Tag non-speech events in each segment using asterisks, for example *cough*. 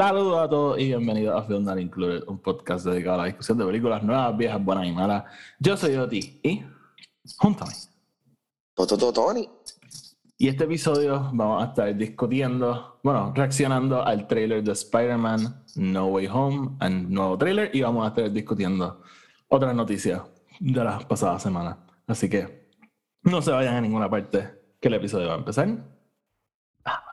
Saludos a todos y bienvenidos a Film Not Included, un podcast dedicado a la discusión de películas nuevas, viejas, buenas y malas. Yo soy Oti y junto a mí. Toto Tony. Y este episodio vamos a estar discutiendo, bueno, reaccionando al trailer de Spider-Man No Way Home, el nuevo trailer, y vamos a estar discutiendo otras noticias de las pasadas semanas. Así que no se vayan a ninguna parte, que el episodio va a empezar. Ah.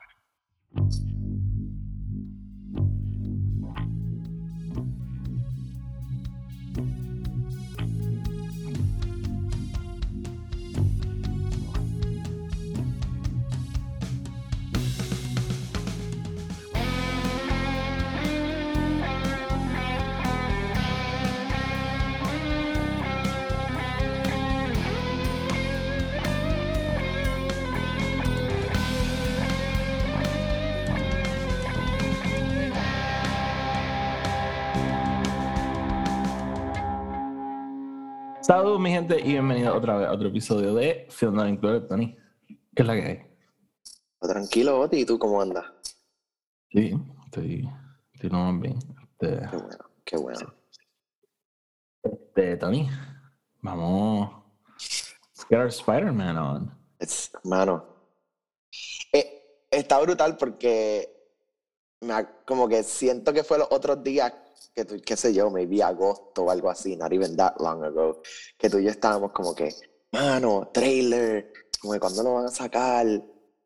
Saludos, mi gente, y bienvenidos otra vez a otro episodio de Not Included, Tony. ¿Qué es la que hay? Tranquilo, Oti, ¿y tú cómo andas? Sí, estoy, estoy muy bien. Este, Qué bueno, qué bueno. este, Tony, vamos. Let's get our Spider-Man on. Es, mano. eh, está brutal porque me ha- como que siento que fue los otros días que tú, qué sé yo, maybe agosto o algo así, not even that long ago, que tú y yo estábamos como que, mano, trailer, como que cuándo lo van a sacar.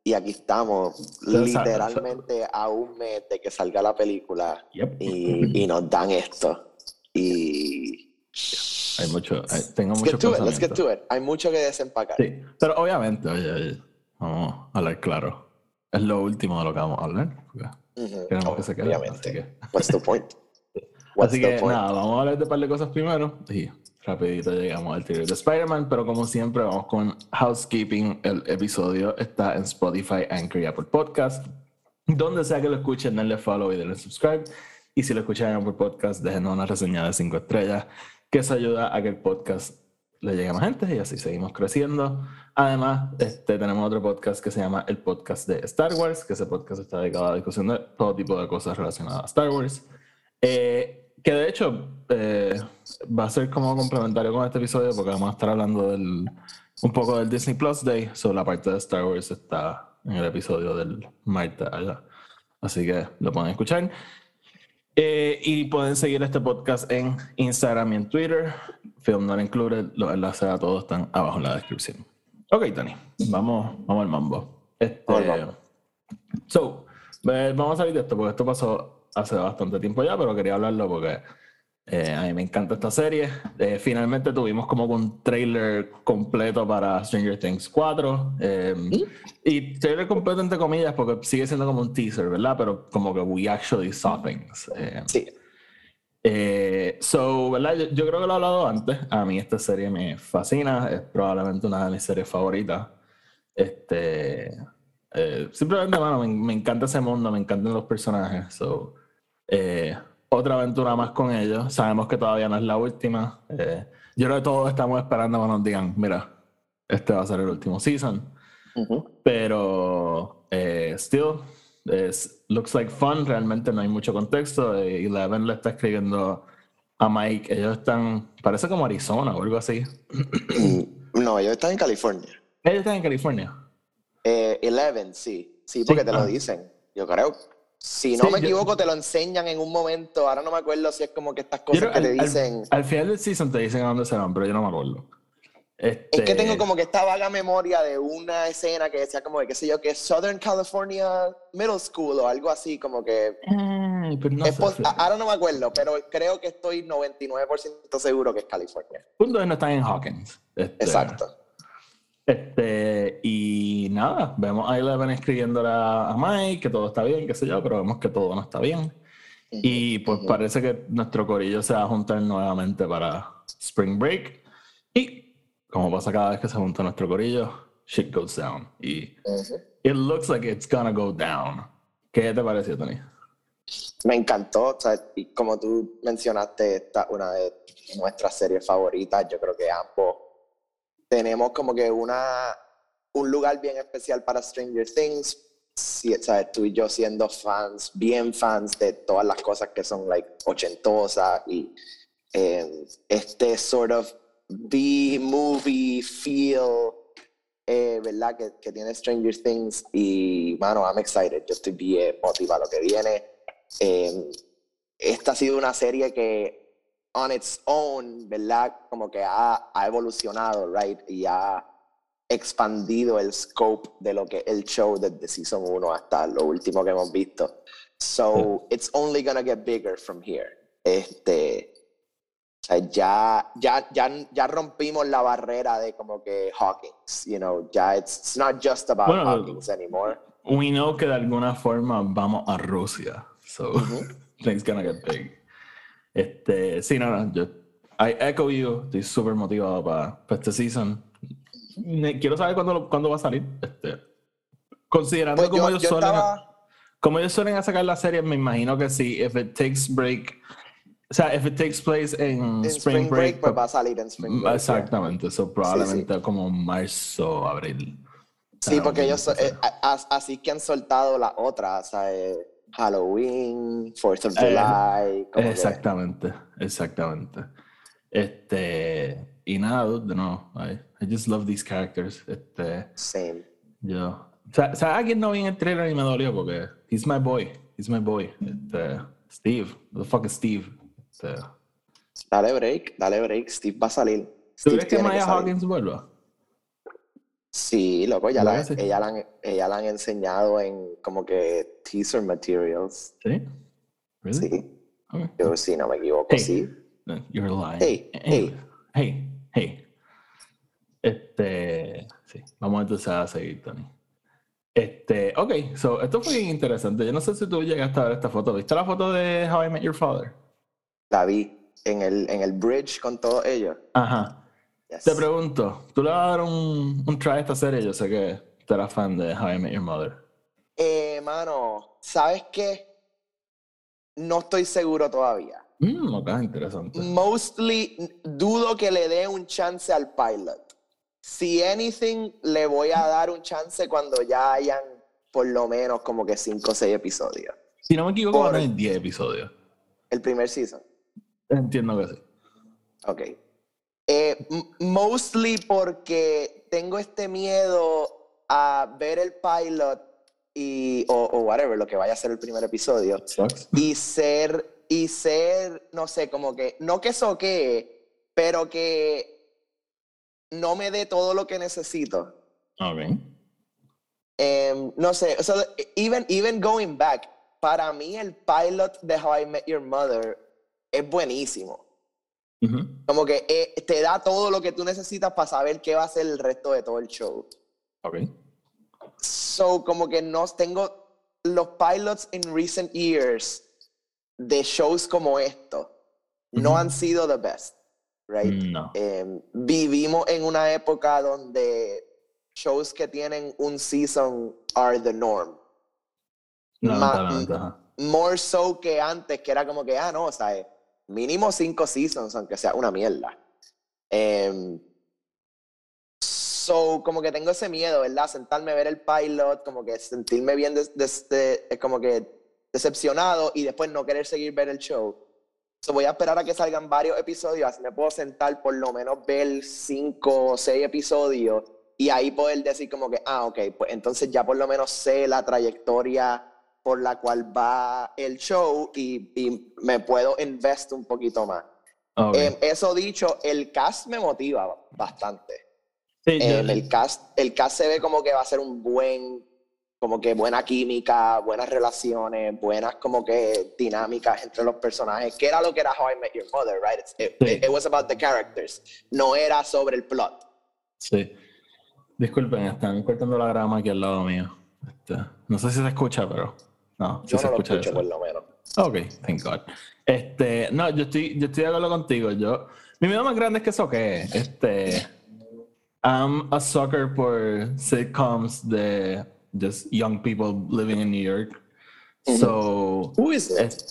Y aquí estamos, literalmente a un mes de que salga la película Yep. y, y nos dan esto. Y. Hay mucho, hay- tengo Let's mucho get to it, let's get to it. Hay mucho que desempacar. Sí, pero obviamente, oye, oye, vamos a hablar claro. Es lo último de lo que vamos a hablar. porque Ujú, Queremos que se quede. Obviamente. que, What's the point? What's así que nada, vamos a hablar de un par de cosas primero. Y rapidito llegamos al trailer de Spider-Man, pero como siempre vamos con housekeeping. El episodio está en Spotify, Anchor y Apple Podcast. Donde sea que lo escuchen, denle follow y denle subscribe. Y si lo escuchan en Apple Podcast, déjenos una reseña de 5 estrellas, que eso ayuda a que el podcast le llegue a más gente y así seguimos creciendo. Además, este, tenemos otro podcast que se llama el podcast de Star Wars, que ese podcast está dedicado a la discusión de todo tipo de cosas relacionadas a Star Wars. Eh, que de hecho eh, va a ser como complementario con este episodio porque vamos a estar hablando del, un poco del Disney Plus Day. So, la parte de Star Wars está en el episodio del martes allá. Así que lo pueden escuchar. Eh, y pueden seguir este podcast en Instagram y en Twitter. Film Not Included. Los enlaces a todos están abajo en la descripción. Ok, Tony. Vamos, vamos al mambo. Este. So, eh, vamos a salir de esto porque esto pasó hace bastante tiempo ya, pero quería hablarlo porque eh, a mí me encanta esta serie. Eh, finalmente tuvimos como un trailer completo para Stranger Things 4. eh, y trailer completo entre comillas porque sigue siendo como un teaser, ¿verdad? Pero como que we actually saw things. eh. Sí, Eh, so, ¿verdad? Yo, yo creo que lo he hablado antes. A mí esta serie me fascina. Es probablemente una de mis series favoritas. Este, eh, simplemente, mano, me, me encanta ese mundo, me encantan los personajes. So, eh, otra aventura más con ellos. Sabemos que todavía no es la última. Eh, yo creo que todos estamos esperando que nos digan, mira, este va a ser el último season. Pero eh, still, es, looks like fun. Realmente no hay mucho contexto. Eleven le está escribiendo a Mike. Ellos están, parece como Arizona o algo así. Mm, No, ellos están en California. Ellos están en California. Eh, Eleven, sí. Sí, porque te ah. lo dicen. Yo creo. Si no Sí, me yo- equivoco, te lo enseñan en un momento. Ahora no me acuerdo si es como que estas Yo cosas que al- te al- dicen. Al, final del season te dicen a dónde se van, pero yo no me acuerdo. Este, Es que tengo como que esta vaga memoria de una escena que decía como de, qué sé yo, que es Southern California Middle School o algo así, como que... Ay, pero no sé, ahora no me acuerdo, pero creo que estoy 99% seguro que es California. Punto es que no están en Hawkins. Este, Exacto. Este, y nada, vemos a Eleven escribiéndole a Mike que todo está bien, qué sé yo, pero vemos que todo no está bien. Y pues parece que nuestro corillo se va a juntar nuevamente para Spring Break. Y como pasa cada vez que se junta nuestro corillo, shit goes down. Y it looks like it's gonna go down. ¿Qué te pareció, Tony? Me encantó, o sea, como tú mencionaste, esta una de nuestras series favoritas, yo creo que ambos tenemos como que una, un lugar bien especial para Stranger Things, sí, ¿sabes? tú y yo siendo fans, bien fans de todas las cosas que son like ochentosas y eh, este sort of B-movie feel, eh, ¿verdad? Que, que, tiene Stranger Things y, mano, I'm excited. Yo estoy bien motivado a lo que viene. Eh, esta ha sido una serie que, on its own, ¿verdad? Como que ha, ha evolucionado, right? Y ha expandido el scope de lo que el show desde Season 1 hasta lo último que hemos visto. So, it's only gonna get bigger from here. Este, o sea, ya, ya, ya, ya rompimos la barrera de como que Hawkins, you know, ya it's, it's not just about bueno, Hawkins anymore. We know que de alguna forma vamos a Rusia, so *laughs* things gonna get big. Este, sí, no, no, yo, I echo you, estoy súper motivado para, para este season. Quiero saber cuándo, cuándo va a salir. Este, considerando pues como ellos suelen, como ellos suelen sacar la serie, me imagino que sí, if it takes break o sea, if it takes place en, Spring, Break, pues va a salir en Spring Break. Exactamente, eso probablemente como marzo, abril. Sí, porque ellos, eh, así que han soltado la otra, o sea, eh, Halloween, Fourth of eh, July. exactamente, exactamente. Este, y nada, nuevo, I, I, just love these characters. Este, Same. Yo, o sea, ¿sabes a quién no vi en el trailer y me dolió? Porque he's my boy, he's my boy. Este, Steve, the fuck is Steve? Dale break, dale break. Steve va a salir. ¿Tú crees que Maya Hawkins vuelva? Sí, loco, ya la, ella, la han, ella la han enseñado en como que teaser materials. ¿Sí? Sí. Yo, si no me equivoco, sí. You're lying. Hey, hey. Hey, hey. Este, sí. Vamos entonces a seguir, Tony. Este, ok, so, esto fue bien interesante. Yo no sé si tú llegaste a ver esta foto. ¿Viste la foto de How I Met Your Father? la vi en el, en el bridge con todos ellos. Ajá. Te pregunto, ¿tú le vas a dar un, un try a esta serie? Yo sé que tú eras fan de How I Met Your Mother. Eh, mano, ¿sabes qué? No estoy seguro todavía. Mm, ok, interesante. Mostly, dudo que le dé un chance al pilot. Si anything, le voy a dar un chance cuando ya hayan por lo menos como que 5 o 6 episodios. Si no me equivoco, van a 10 episodios. El primer season. Entiendo que sí. Ok. Eh, mostly porque tengo este miedo a ver el pilot y, o, whatever, lo que vaya a ser el primer episodio. Y ser, y ser, no sé, como que, no que soquee, pero que no me dé todo lo que necesito. Ok. Em, no sé, even, even going back, para mí el pilot de How I Met Your Mother es buenísimo. Como que eh, te da todo lo que tú necesitas para saber qué va a ser el resto de todo el show. Ok. So, como que no tengo los pilots in recent years de shows como esto no han sido the best, right? No. Em, vivimos en una época donde shows que tienen un season are the norm. No, more so que antes, que era como que, ah, no, o sea, mínimo cinco seasons, aunque sea una mierda. Em, so, como que tengo ese miedo, ¿verdad? Sentarme a ver el pilot, como que sentirme bien, de, como que decepcionado y después no querer seguir ver el show. So, voy a esperar a que salgan varios episodios, así me puedo sentar por lo menos ver cinco o seis episodios y ahí poder decir como que, ah, ok, pues entonces ya por lo menos sé la trayectoria por la cual va el show y, me puedo invest un poquito más. Em, eso dicho, el cast me motiva bastante. Em, el, cast, el cast se ve como que va a ser un buen, como que buena química, buenas relaciones, buenas como que dinámicas entre los personajes, que era lo que era How I Met Your Mother, right? It, was about the characters, no era sobre el plot. Sí. Disculpen, están cortando la grama aquí al lado mío. Este, no sé si se escucha, pero no, yo no lo escucho por lo menos. Ok, thank God. Este, no, yo estoy, yo estoy de acuerdo contigo. Yo, mi miedo más grande es que eso que este, I'm a sucker por sitcoms de just young people living in New York. So, Who is it?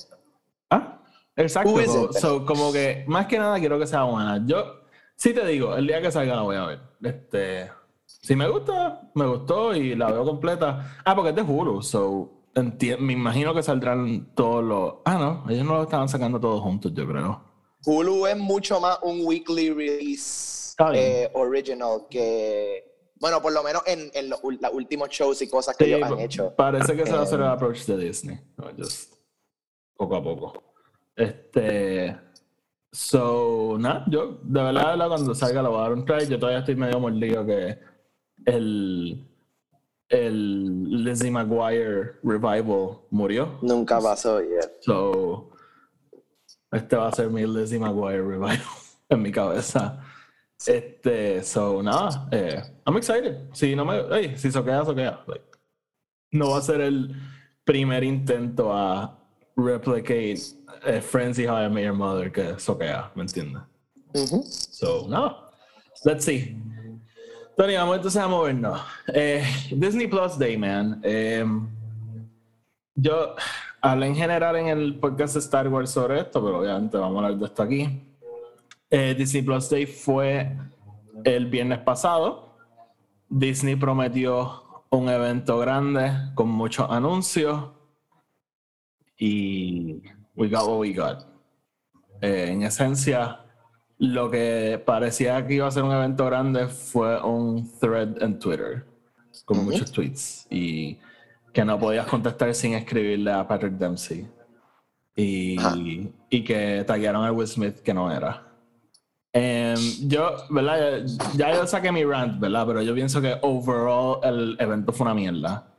¿Ah? Exacto. So, como que más que nada quiero que sea buena. Yo sí te digo, el día que salga la voy a ver. Este, Si me gusta, me gustó y la veo completa. Ah, porque es de Hulu, so me imagino que saldrán todos los. Ah, no, ellos no lo estaban sacando todos juntos, yo creo. Hulu es mucho más un weekly release eh, original que. Bueno, por lo menos en, en los, últimos shows y cosas que ellos han hecho. Parece que se va a hacer el eh, approach de Disney. just poco a poco. Este. So, nada, yo de verdad, cuando salga lo voy a dar un try. Yo todavía estoy medio mordido que el el Lizzie McGuire revival murió. Nunca pasó, yeah. So, este va a ser mi Lizzie McGuire revival *laughs* en mi cabeza. Este, so, nada, eh, I'm excited. Si no me, hey, si soquea, soquea. Like, no va a ser el primer intento a replicate eh, Friends y How I Met Your Mother que soquea, ¿me entiendes? So, no. Let's see. Tony, vamos entonces a movernos. Eh, Disney Plus Day, man. Eh, yo hablé en general en el podcast de Star Wars sobre esto, pero obviamente vamos a hablar de esto aquí. Eh, Disney Plus Day fue el viernes pasado. Disney prometió un evento grande con muchos anuncios y we got what we got. en esencia, lo que parecía que iba a ser un evento grande fue un thread en Twitter, con muchos tweets, y que no podías contestar sin escribirle a Patrick Dempsey. Y, y que tallaron a Will Smith que no era. Em, yo, ¿verdad? Ya yo saqué mi rant, ¿verdad? Pero yo pienso que overall el evento fue una mierda.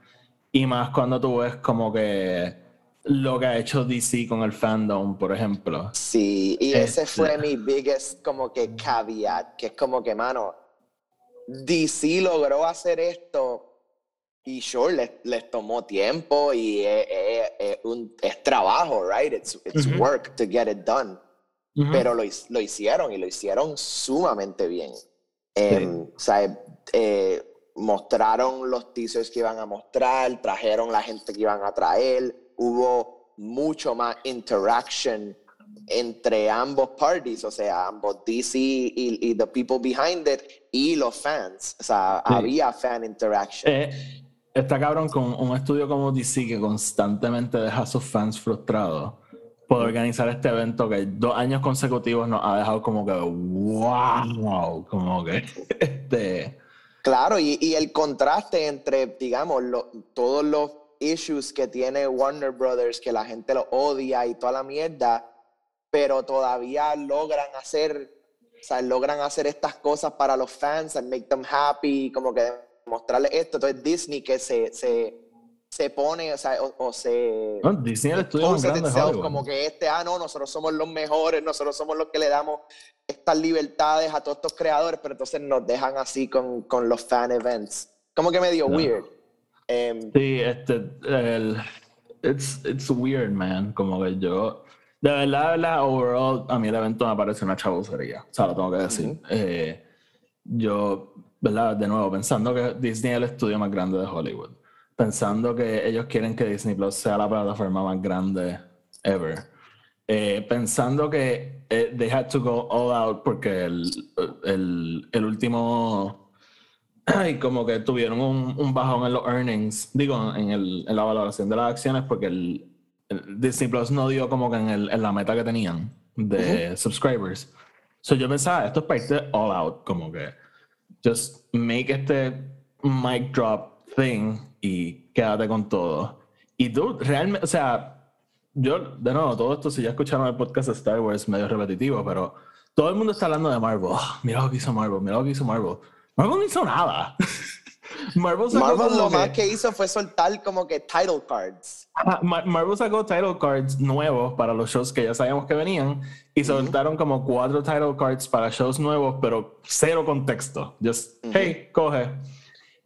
Y más cuando tú ves como que lo que ha hecho DC con el fandom, por ejemplo. Sí, y ese este fue mi biggest como que caveat, que es como que, mano, DC logró hacer esto y sure, les, les tomó tiempo y es, un, es trabajo, right? It's, it's work to get it done. Pero lo, lo, hicieron y lo hicieron sumamente bien. Em, o sea, eh, mostraron los teasers que iban a mostrar, trajeron la gente que iban a traer, hubo mucho más interaction entre ambos parties, o sea, ambos DC y, y, the people behind it y los fans. O sea, había fan interaction. Eh, está cabrón con un estudio como DC que constantemente deja a sus fans frustrados por organizar este evento que dos años consecutivos nos ha dejado como que wow, como que este... Claro, y, y el contraste entre, digamos, todos los issues que tiene Warner Brothers, que la gente lo odia y toda la mierda, pero todavía logran hacer, o sea, logran hacer estas cosas para los fans and make them happy, como que mostrarles esto. Entonces Disney que se, se, se pone, o sea, o, se... Disney el estudio Como que este, ah, no, nosotros somos los mejores, nosotros somos los que le damos estas libertades a todos estos creadores, pero entonces nos dejan así con, con los fan events. Como que medio weird. Em, sí, este, el, it's, it's weird, man. Como que yo, de verdad, la overall, a mí el evento me parece una chabucería. O sea, lo tengo que decir. Eh, yo, ¿verdad? De nuevo, pensando que Disney es el estudio más grande de Hollywood. Pensando que ellos quieren que Disney Plus sea la plataforma más grande ever. Eh, pensando que eh, they had to go all out porque el, el, el último *clears throat* y como que tuvieron un, un, bajón en los earnings, digo, en, el, en la valoración de las acciones, porque el, Disney Plus no dio como que en, el, en la meta que tenían de subscribers. So yo pensaba, esto es parte all out, como que just make este mic drop thing y quédate con todo. Y tú, realmente, o sea, yo, de nuevo, todo esto, si ya escucharon el podcast de Star Wars, medio repetitivo, pero todo el mundo está hablando de Marvel. Oh, mira lo que hizo Marvel, mira lo que hizo Marvel. Marvel no hizo nada. *laughs* Marvel, Marvel lo más que hizo fue soltar como que title cards. Marvel sacó title cards nuevos para los shows que ya sabíamos que venían y soltaron como cuatro title cards para shows nuevos, pero cero contexto. Just, hey, coge.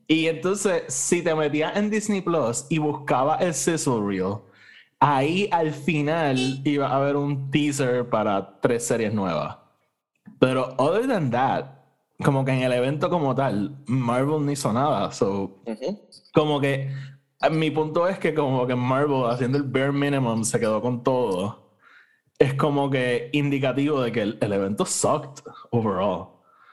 Y entonces, si te metías en Disney Plus y buscaba el sizzle reel, ahí al final iba a haber un teaser para tres series nuevas. Pero other than that, como que en el evento como tal, Marvel no hizo nada. So, como que mi punto es que como que Marvel haciendo el bare minimum se quedó con todo. Es como que indicativo de que el, evento sucked overall.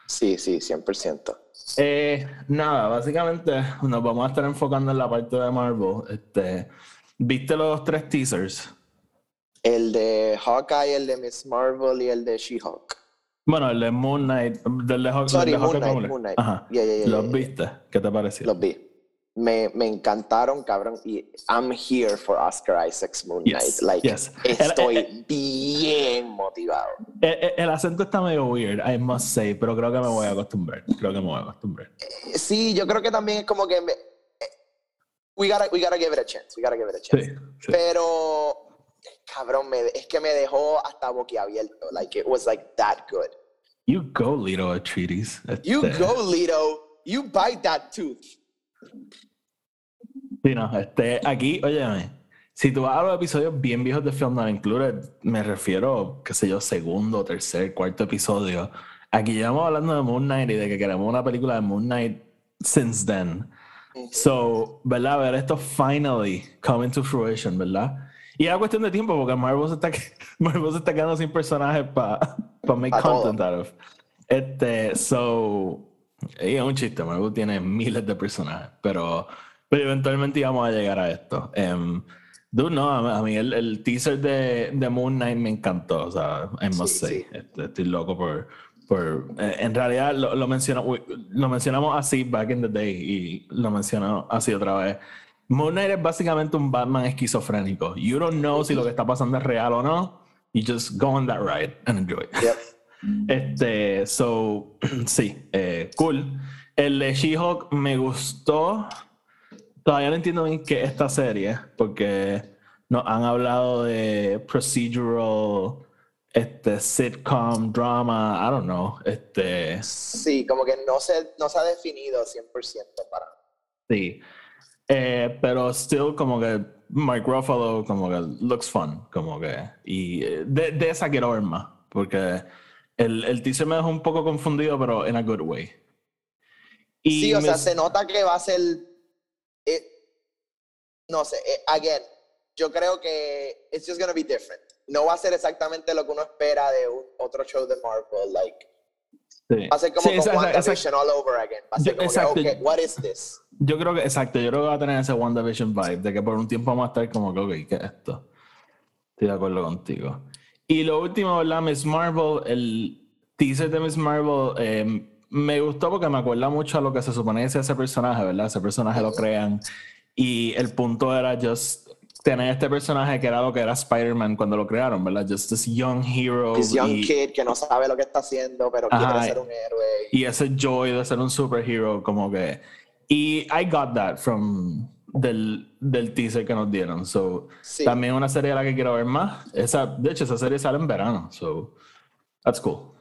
Sí, sí, 100%. Eh, nada, básicamente nos vamos a estar enfocando en la parte de Marvel. Este, ¿Viste los tres teasers? El de Hawkeye, el de Miss Marvel y el de She-Hulk. Bueno, el de Moon Knight, del de, Sorry, de Moon Knight, Moon Knight. Ajá. Yeah, yeah, yeah, ¿Los viste? ¿Qué te pareció? Los vi. Me, me encantaron, cabrón. Y I'm here for Oscar Isaac's Moon Yes, Knight. Like, yes. El- estoy eh, bien motivado. El, acento está medio weird, I must say, pero creo que me voy a acostumbrar. Creo que me voy a acostumbrar. Eh, Sí, yo creo que también es como que me- eh, we gotta, we gotta give it a chance. We gotta give it a chance. Sí, sí. Pero, cabrón, me, es que me dejó hasta boquiabierto. Like, it was like that good. You go, Lito Atreides. You Este, go, Lito. You bite that tooth. Sí, no, este, aquí, óyeme, si tú vas a los episodios bien viejos de Film Not Included, me refiero, qué sé yo, segundo, tercer, cuarto episodio. Aquí llevamos hablando de Moon Knight y de que queremos una película de Moon Knight since then. So, ¿verdad? Ver esto finally coming to fruition, ¿verdad? Y era cuestión de tiempo porque Marvel se está, *laughs* Marvel se está quedando sin personajes para *laughs* make Pa' todo. content out of. Este, so, es un chiste, Marvel tiene miles de personajes, pero, pero eventualmente íbamos a llegar a esto. Em, dude, no, a, mí- el, el teaser de, de Moon Knight me encantó, o sea, I must Sí, say, sí. este, estoy loco por... por eh, en realidad lo, lo, uy, lo mencionamos así back in the day y lo menciono así otra vez. Moon Knight es básicamente un Batman esquizofrénico. You don't know si lo que está pasando es real o no. You just go on that ride and enjoy. it. Yep. *laughs* Este, so, *clears throat* sí, eh, cool. El de She-Hulk me gustó. Todavía no entiendo bien qué es esta serie, porque nos han hablado de procedural, este, sitcom, drama, I don't know. Este, Sí, como que no se, no se ha definido 100% para sí. Eh, pero still, como que Mark Ruffalo, como que looks fun, como que. Y eh, de, de esa quiero ver más, porque el, el teaser me dejó un poco confundido, pero in a good way. Y Sí, o me- sea, se nota que va a ser. eh, no sé, eh, again, yo creo que it's just gonna be different. No va a ser exactamente lo que uno espera de un- otro show de Marvel. Like, sí. va a ser como Sí, con WandaVision all over again. Va a ser Yo- como exacto. que, okay, what is this? Yo creo que, exacto, yo creo que va a tener ese WandaVision vibe, de que por un tiempo vamos a estar como que, ok, ¿qué es esto? Estoy de acuerdo contigo. Y lo último, ¿verdad? Miss Marvel, el teaser de Miss Marvel, eh, me gustó porque me acuerda mucho a lo que se supone que es ese personaje, ¿verdad? Ese personaje lo crean. Y el punto era just tener este personaje que era lo que era Spider-Man cuando lo crearon, ¿verdad? Just this young hero. This young y- kid que no sabe lo que está haciendo, pero Ajá, quiere ser un héroe. y ese joy de ser un superhero como que y I got that from del, del teaser que nos dieron so Sí. también una serie a la que quiero ver más esa de hecho esa serie sale en verano so that's cool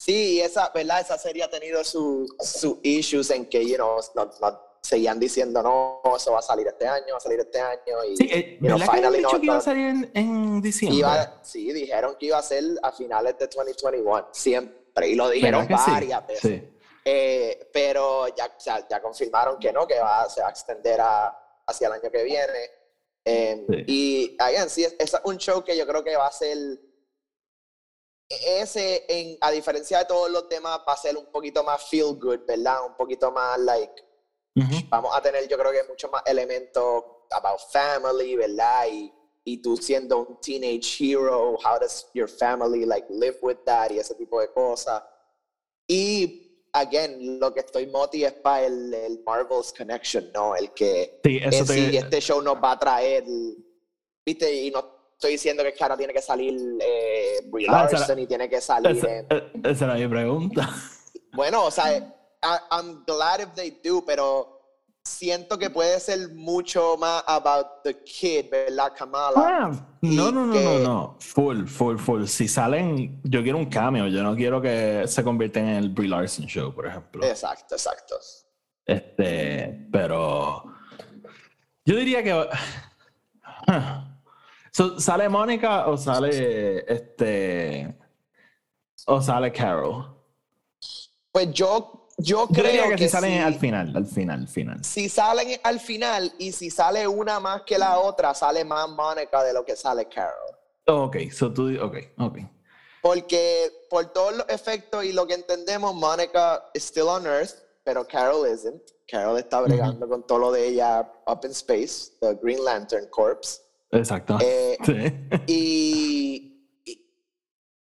Sí, esa, ¿verdad? Esa serie ha tenido sus su issues en que, you know, no, no- seguían diciendo, no, eso va a salir este año, va a salir este año. Y, sí eh, you know, ¿verdad que habían dicho no- que iba a salir en, en diciembre iba- sí, dijeron que iba a ser a finales de 2021, siempre, y lo dijeron varias veces. sí Eh, pero ya, ya confirmaron que no, que va, se va a extender a, hacia el año que viene. Eh, Sí. Y, again, sí, es, es un show que yo creo que va a ser ese, en, a diferencia de todos los demás, va a ser un poquito más feel good, ¿verdad? Un poquito más, like, Ujú. vamos a tener, yo creo que mucho más elementos about family, ¿verdad? Y, y tú siendo un teenage hero, how does your family, like, live with that y ese tipo de cosas. Y, again, lo que estoy moti es para el, el Marvel's Connection, ¿no? El que sí eso en te- este show nos va a traer, ¿viste? Y no estoy diciendo que ahora tiene que salir eh, Brie Ah, Larson y tiene que salir esa, en- eh, esa era mi pregunta Bueno, o sea, I- I'm glad if they do, pero siento que puede ser mucho más about the kid, ¿verdad, Kamala? Ah, no, no, no, que- no, no. Full, full, full. Si salen, yo quiero un cameo. Yo no quiero que se convierta en el Brie Larson show, por ejemplo. Exacto, exacto. Este, pero yo diría que *sighs* So, sale Mónica o sale este o sale Carol. Pues yo, yo creo que, que, si salen si, al final, al final, al final. si salen al final y si sale una más que la otra, sale más Mónica de lo que sale Carol. Ok, so tú, ok, ok. Porque por todos los efectos y lo que entendemos, Monica is still on Earth, pero Carol isn't. Carol está bregando con todo lo de ella up in space, the Green Lantern Corps. Exacto. Eh, *laughs* sí. y, y,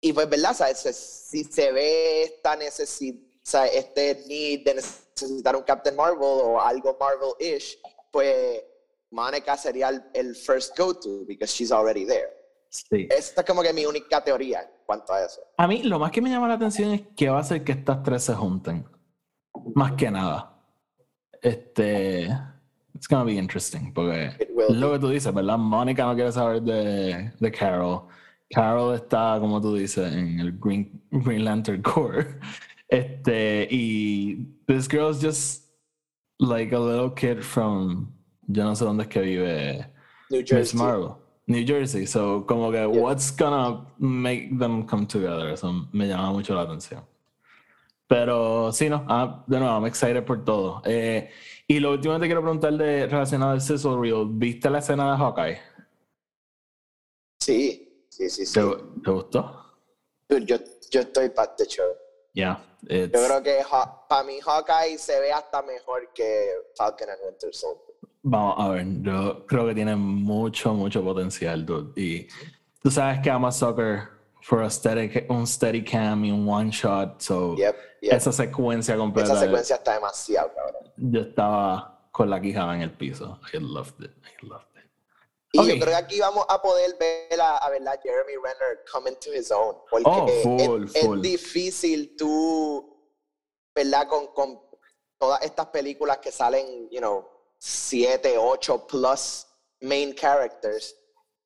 y, pues, ¿verdad? Si se ve esta necesidad, este need de necesitar un Captain Marvel o algo Marvel-ish, pues Monica sería el, el first go-to because she's already there. Sí. Esta es como que mi única teoría en cuanto a eso. A mí lo más que me llama la atención es que va a hacer que estas tres se junten. Más que nada. Este. It's gonna be interesting. Porque lo que tú dices, ¿verdad? Mónica no quiere saber de, de Carol. Carol está, como tú dices, en el Green, Green Lantern Corps. Este, y this girl's just like a little kid from, yo no sé dónde es que vive New Miss Jersey. Marvel. New Jersey. So, como que, Yeah. what's gonna make them come together? Eso me llama mucho la atención. Pero sí, no, ah, de nuevo, I'm excited por todo. Eh, y lo último que te quiero preguntar de, relacionado al Sizzle Reel, ¿viste la escena de Hawkeye? Sí, sí, sí, sí. ¿Te, te gustó? Dude, yo, yo estoy para the show. Yeah. Yo creo que para mí Hawkeye se ve hasta mejor que Falcon and Winter Soldier. Vamos a ver, yo creo que tiene mucho, mucho potencial, dude. Y tú sabes que I'm a sucker for a steady, un steady cam y un one shot, so Yep, yep. esa secuencia completa. Esa secuencia está demasiado, cabrón. Yo estaba con la quijada en el piso. I loved it. I loved it. Y yo creo que aquí vamos a poder ver a, a verdad, Jeremy Renner come into his own. Porque Oh, full, es, difícil tú, ¿verdad? Con, con todas estas películas que salen, you know, siete, ocho plus main characters,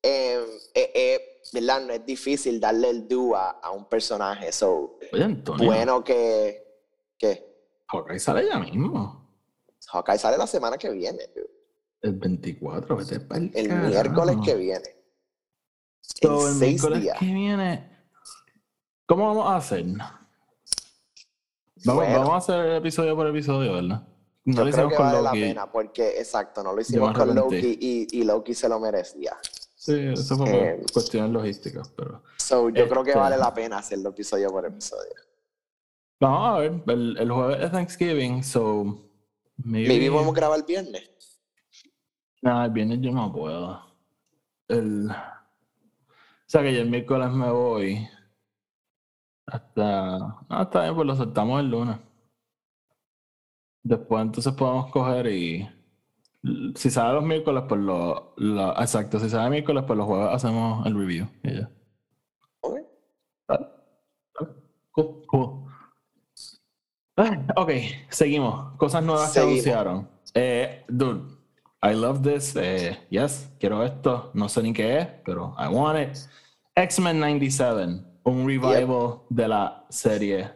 eh, eh, eh, ¿verdad? No es difícil darle el do a, a un personaje. So, Oye, Antonio. bueno que, que Hawkeye sale ya mismo. Hawkeye sale la semana que viene, dude. El 24, vete pa'l el carajo. miércoles que viene. So, el seis miércoles días. que viene. ¿Cómo vamos a hacer? Vamos, Bueno. vamos a hacer episodio por episodio, ¿verdad? No Yo lo creo que con vale Loki. la pena porque, exacto, no lo hicimos con. Loki y, y Loki se lo merecía. Sí, eso fue Eh, cuestiones logísticas, pero. So, yo creo que Este- vale la pena hacerlo episodio por episodio. Vamos a ver, el, el jueves es Thanksgiving, so. Maybe, Maybe podemos grabar el viernes. Nah, el viernes yo no puedo. El... O sea que yo el miércoles me voy. Hasta. No, está bien, pues lo soltamos el lunes. Después entonces podemos coger y. Si sale los miércoles, pues lo, lo- Exacto, si sale miércoles, pues los jueves hacemos el review. Y ya. ¿ok? Vale. Vale. Cool, cool. Ah, Ok, seguimos. Cosas nuevas Seguimos. que anunciaron. Eh, dude, I love this. Eh, yes, quiero esto. No sé ni qué es, pero I want it. X-Men 97, un revival de la serie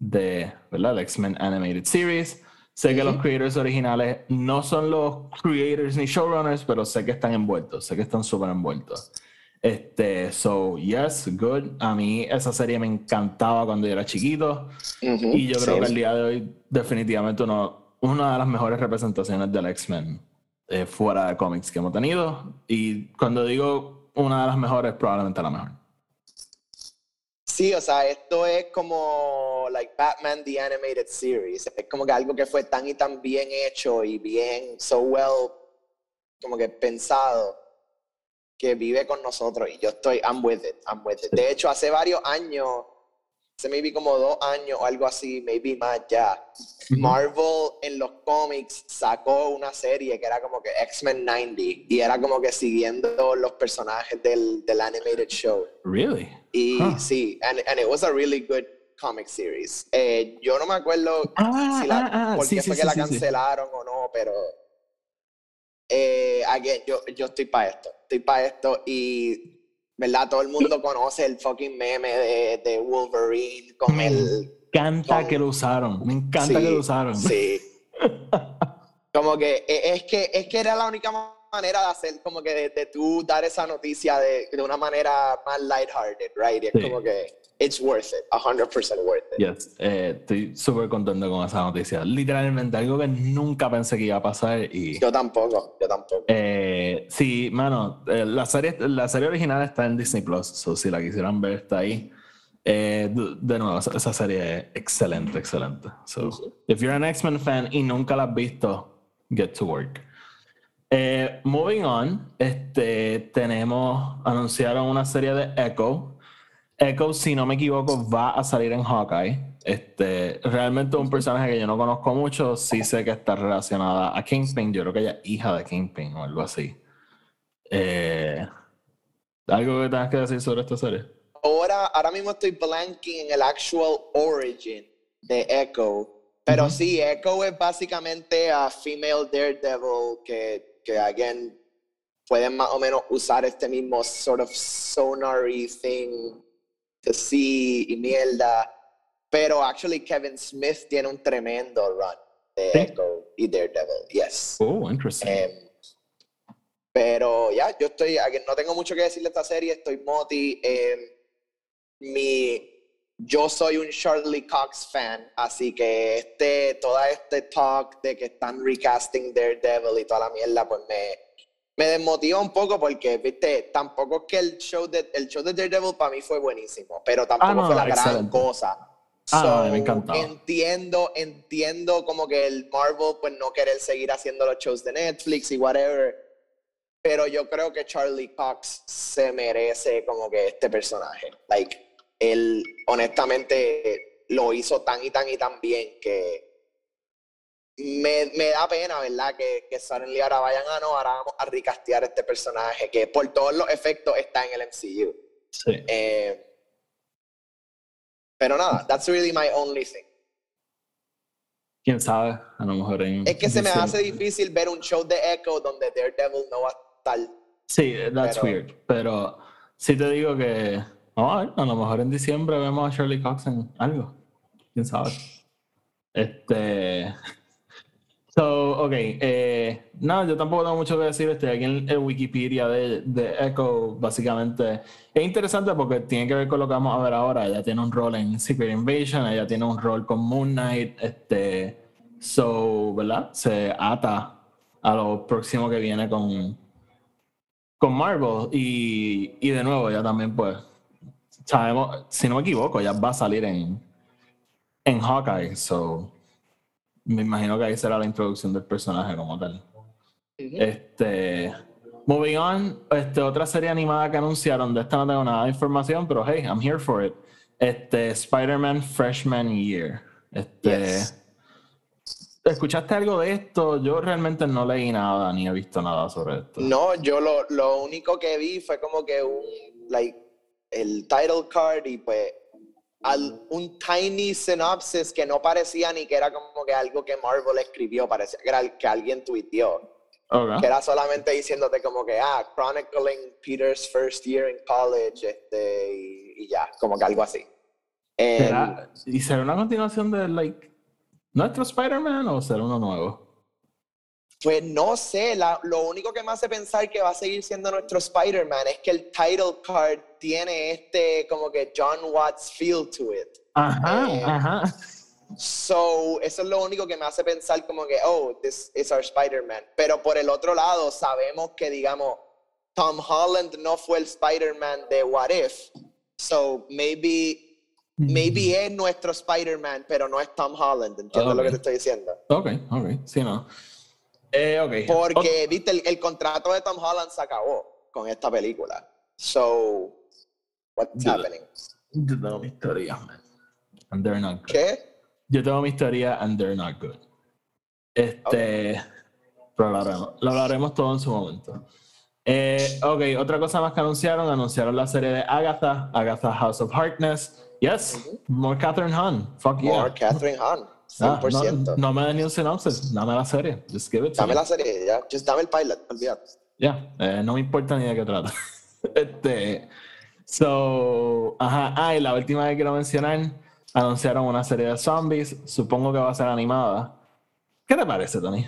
de, ¿verdad? X-Men Animated Series. Sé que los creators originales no son los creators ni showrunners, pero sé que están envueltos, sé que están súper envueltos. Este, so, yes, good. A mí esa serie me encantaba cuando yo era chiquito. Y yo creo sí. que al día de hoy, definitivamente, uno, una de las mejores representaciones del X-Men eh, fuera de cómics que hemos tenido. Y cuando digo una de las mejores, probablemente la mejor. Sí, o sea, esto es como like Batman the Animated Series. Es como que algo que fue tan y tan bien hecho y bien, so well, como que pensado, que vive con nosotros. Y yo estoy, I'm with it, I'm with it. De hecho, hace varios años, hace maybe como dos años o algo así, maybe más ya, Marvel en los cómics sacó una serie que era como que X-Men 90 y era como que siguiendo los personajes del, del animated show. Really? Y Huh. sí, and, and it was a really good comic series. Eh, yo no me acuerdo Ah, si la, ah, ah, por qué sí, fue sí, que la sí, cancelaron o no, pero eh, again, yo, yo estoy para esto, estoy para esto y, ¿verdad? Todo el mundo conoce el fucking meme de, de Wolverine con Me el... encanta Con- que lo usaron. Me encanta Sí, que lo usaron. Sí. *laughs* Como que eh, es que es que era la única manera de hacer como que de, de tú dar esa noticia de, de una manera más lighthearted, right? Y es Sí. como que it's worth it, 100% worth it. Yes, eh, estoy súper contento con esa noticia. Literalmente, algo que nunca pensé que iba a pasar y... Yo tampoco, yo tampoco. Eh, sí, mano, eh, la, serie, la serie original está en Disney Plus, so si la quisieran ver está ahí. Eh, de, nuevo, esa, esa serie es excelente, excelente. So, if you're an X-Men fan y nunca la has visto, get to work. Eh, moving on, este, tenemos, anunciaron una serie de Echo. Echo, si no me equivoco, va a salir en Hawkeye. Este, realmente un personaje que yo no conozco mucho, sí sé que está relacionada a Kingpin. Yo creo que ella es hija de Kingpin o algo así. Eh, ¿Algo que tengas que decir sobre esta serie? Ahora, ahora mismo estoy blanking en el actual origin de Echo. Pero sí, Echo es básicamente a female Daredevil que, que again, pueden más o menos usar este mismo sort of sonary thing to see y mierda. Pero actually Kevin Smith tiene un tremendo run de Sí. Echo y Daredevil, yes. Oh, interesting. Em, pero ya, yo estoy, no tengo mucho que decir de esta serie, estoy moti. em, mi, yo soy un Charlie Cox fan, así que este, toda este talk de que están recasting Daredevil y toda la mierda, pues me, me desmotiva un poco porque, viste, tampoco es que el show de, el show de Daredevil para mí fue buenísimo, pero tampoco Ah, no, fue la gran excelente. cosa. Ah, So, me encantaba. Entiendo, entiendo como que el Marvel pues no querer seguir haciendo los shows de Netflix y whatever, pero yo creo que Charlie Cox se merece como que este personaje. Like, él honestamente lo hizo tan y tan y tan bien que me, me da pena, ¿verdad? Que, que suddenly ahora vayan, ah, no, ahora vamos a recastear este personaje que por todos los efectos está en el MCU. sí. Eh, pero nada, that's really my only thing. Quién sabe, a lo mejor en. Es que se me hace difícil ver un show de Echo donde Daredevil no va a estar. Sí, that's pero- weird. Pero sí te digo que. a ver, a lo mejor en diciembre vemos a Shirley Cox en algo. Quién sabe. Este. So, ok. Eh, no, yo tampoco tengo mucho que decir. Estoy aquí en el Wikipedia de, de Echo. Básicamente es interesante porque tiene que ver con lo que vamos a ver ahora. Ella tiene un rol en Secret Invasion, ella tiene un rol con Moon Knight. Este. So, ¿verdad? Se ata a lo próximo que viene con, con Marvel. Y, y de nuevo, ya también, pues, sabemos, si no me equivoco, ya va a salir en, en Hawkeye. So, me imagino que ahí será la introducción del personaje como tal. Este. Moving on, este, otra serie animada que anunciaron, de esta no tengo nada de información, pero hey, I'm here for it. Este, Spider-Man Freshman Year. Este, Yes. ¿Escuchaste algo de esto? Yo realmente no leí nada ni he visto nada sobre esto. No, yo lo, lo único que vi fue como que un, like, el title card y pues al- un tiny synopsis que no parecía ni que era como que algo que Marvel escribió, parecía que era el que alguien tuiteó. Ok. que era solamente diciéndote como que, ah, chronicling Peter's first year in college, este, y, y ya, como que algo así. Em, ¿Será- ¿Y será una continuación de, like, nuestro Spider-Man o será uno nuevo? Pues no sé, la- lo único que me hace pensar que va a seguir siendo nuestro Spider-Man es que el title card tiene este como que John Watts feel to it. Ajá, Eh, ajá. So, eso es lo único que me hace pensar como que, oh, this is our Spider-Man. Pero por el otro lado, sabemos que, digamos, Tom Holland no fue el Spider-Man de What If. So, maybe, maybe es nuestro Spider-Man, pero no es Tom Holland. ¿Entiendes lo que te estoy diciendo? Ok, ok, sí, no. Eh. Porque, viste, el, el contrato de Tom Holland se acabó con esta película. So, what's Yo- happening? Yo tengo mis teorías, man. And they're not good. ¿Qué? Yo tengo mis teorías and they're not good. Este. Pero lo hablaremos, lo hablaremos todo en su momento. Eh, ok, otra cosa más que anunciaron. Anunciaron la serie de Agatha, Agatha House of Harkness. Yes, more Catherine Hahn. Fuck yeah. More Catherine Hahn. Ah, 100%. no, no me des ni un synopsis, dame la serie. Just give it to Dame me. la serie, ya. Just dame el pilot, olvídate. Ya, eh, no me importa ni de qué trata. *laughs* este, so, ajá, ah, y la última que quiero mencionar, anunciaron una serie de zombies, supongo que va a ser animada. ¿Qué te parece, Tony?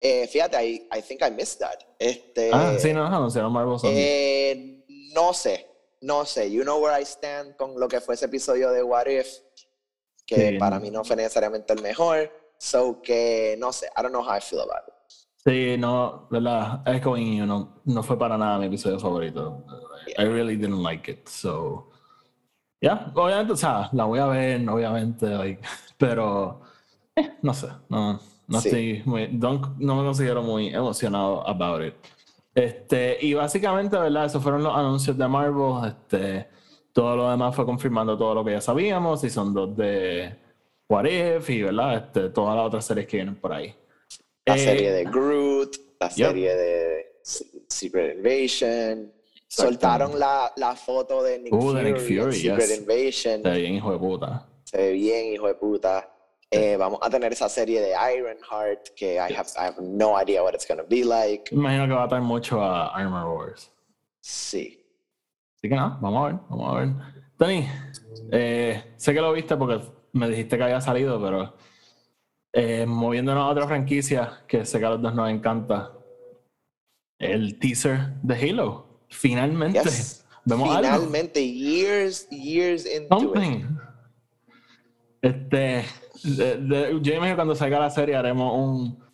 Eh, fíjate, I, I think I missed that. Este, ah, sí, no, anunciaron Marvel Zombies. eh, no sé, no sé. You know where I stand con lo que fue ese episodio de What If, que Sí. para mí no fue necesariamente el mejor. So que no sé, I don't know how I feel about it. sí, no, ¿verdad? Echoing You no, no fue para nada mi episodio favorito. I really didn't like it, so... Ya, obviamente, o sea, la voy a ver, obviamente, like, *laughs* pero eh, no sé, no, no Sí. estoy muy, don't- no me considero muy emocionado about it. Este, y básicamente, ¿verdad? Esos fueron los anuncios de Marvel. Este, todo lo demás fue confirmando todo lo que ya sabíamos. Y son dos de What If y, ¿verdad? Este, todas las otras series que vienen por ahí. La Eh, serie de Groot, la Yep. serie de Se- Secret Invasion. Soltaron la, la foto de Nick Uh, de Fury, Nick Fury, Secret yes. Invasion. Está bien, hijo de puta. Se ve bien, hijo de puta. Eh, vamos a tener esa serie de Ironheart que I have, I have no idea what it's gonna be like. Imagino que va a estar mucho a Armor Wars. Sí. Así que nada, vamos a ver, vamos a ver. Tony, eh, sé que lo viste porque me dijiste que había salido, pero eh, moviéndonos a otra franquicia que sé que a los dos nos encanta, el teaser de Halo. Finalmente, Yes. vemos algo. Finalmente, years, years into it. Something. Este, de- de- yo imagino que cuando salga la serie haremos un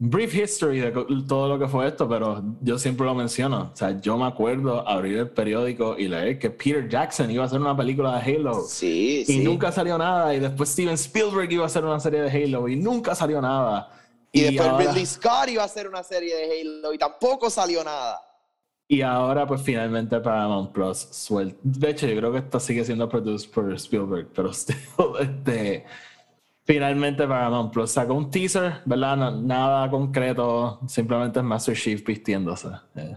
brief history de todo lo que fue esto, pero yo siempre lo menciono. O sea, yo me acuerdo abrir el periódico y leer que Peter Jackson iba a hacer una película de Halo Sí, y sí. nunca salió nada. Y después Steven Spielberg iba a hacer una serie de Halo y nunca salió nada. y después ahora, Ridley Scott iba a hacer una serie de Halo y tampoco salió nada. y ahora, pues finalmente Paramount Plus suelta. De hecho, yo creo que esto sigue siendo produced por Spielberg, pero still, *laughs* este, finalmente Paramount Plus sacó un teaser, ¿verdad? No- nada concreto, simplemente Master Chief vistiéndose. Eh,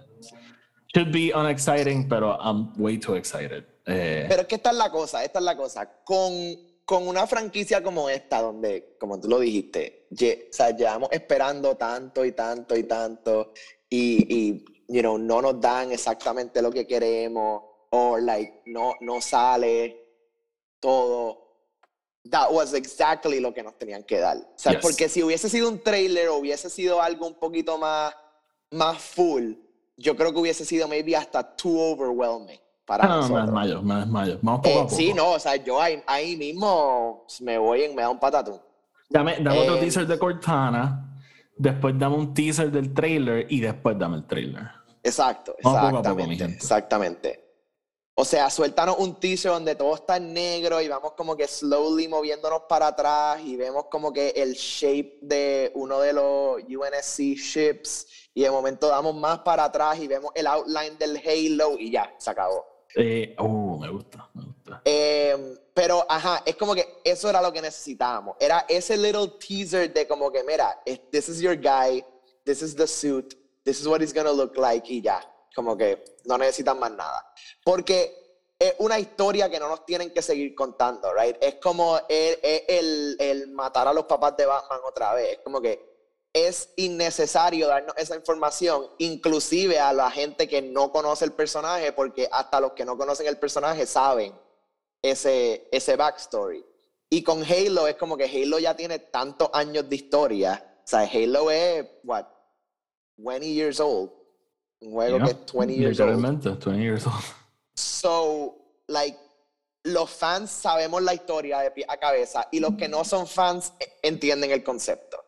should be unexciting, pero I'm way too excited. Eh, Pero es que esta es la cosa, esta es la cosa. Con, con una franquicia como esta, donde, como tú lo dijiste, lle- o sea, llevamos esperando tanto y tanto y tanto, y, y you know, no nos dan exactamente lo que queremos, o like, no, no sale todo. That was exactly lo que nos tenían que dar. O sea, Yes. porque si hubiese sido un trailer o hubiese sido algo un poquito más, más full, yo creo que hubiese sido maybe hasta too overwhelming para ah, no, no, me nosotros. desmayo, me desmayo. Vamos poco Eh, a poco. sí, no, o sea, yo ahí, ahí mismo me voy en, me da un patatún. Dame, dame otro Eh, teaser de Cortana, después dame un teaser del trailer y después dame el trailer. Exacto, Vamos poco poco, exactamente, exactamente. O sea, suéltanos un teaser donde todo está en negro y vamos como que slowly moviéndonos para atrás y vemos como que el shape de uno de los UNSC ships y de momento damos más para atrás y vemos el outline del Halo y ya, se acabó. Eh, uh, me gusta, me gusta. Eh, pero, ajá, es como que eso era lo que necesitábamos. Era ese little teaser de como que, mira, this is your guy, this is the suit, this is what he's gonna look like y ya. Como que no necesitan más nada. Porque es una historia que no nos tienen que seguir contando, right? Es como el, el, el- matar a los papás de Batman otra vez. Es como que es innecesario darnos esa información, inclusive a la gente que no conoce el personaje, porque hasta los que no conocen el personaje saben ese, ese backstory. Y con Halo es como que Halo ya tiene tantos años de historia. O sea, Halo es, what, 20 years old. Un juego Yeah, que es 20 years old. Literalmente, 20 years old. So, like, los fans sabemos la historia de pie a cabeza y los que no son fans eh, entienden el concepto.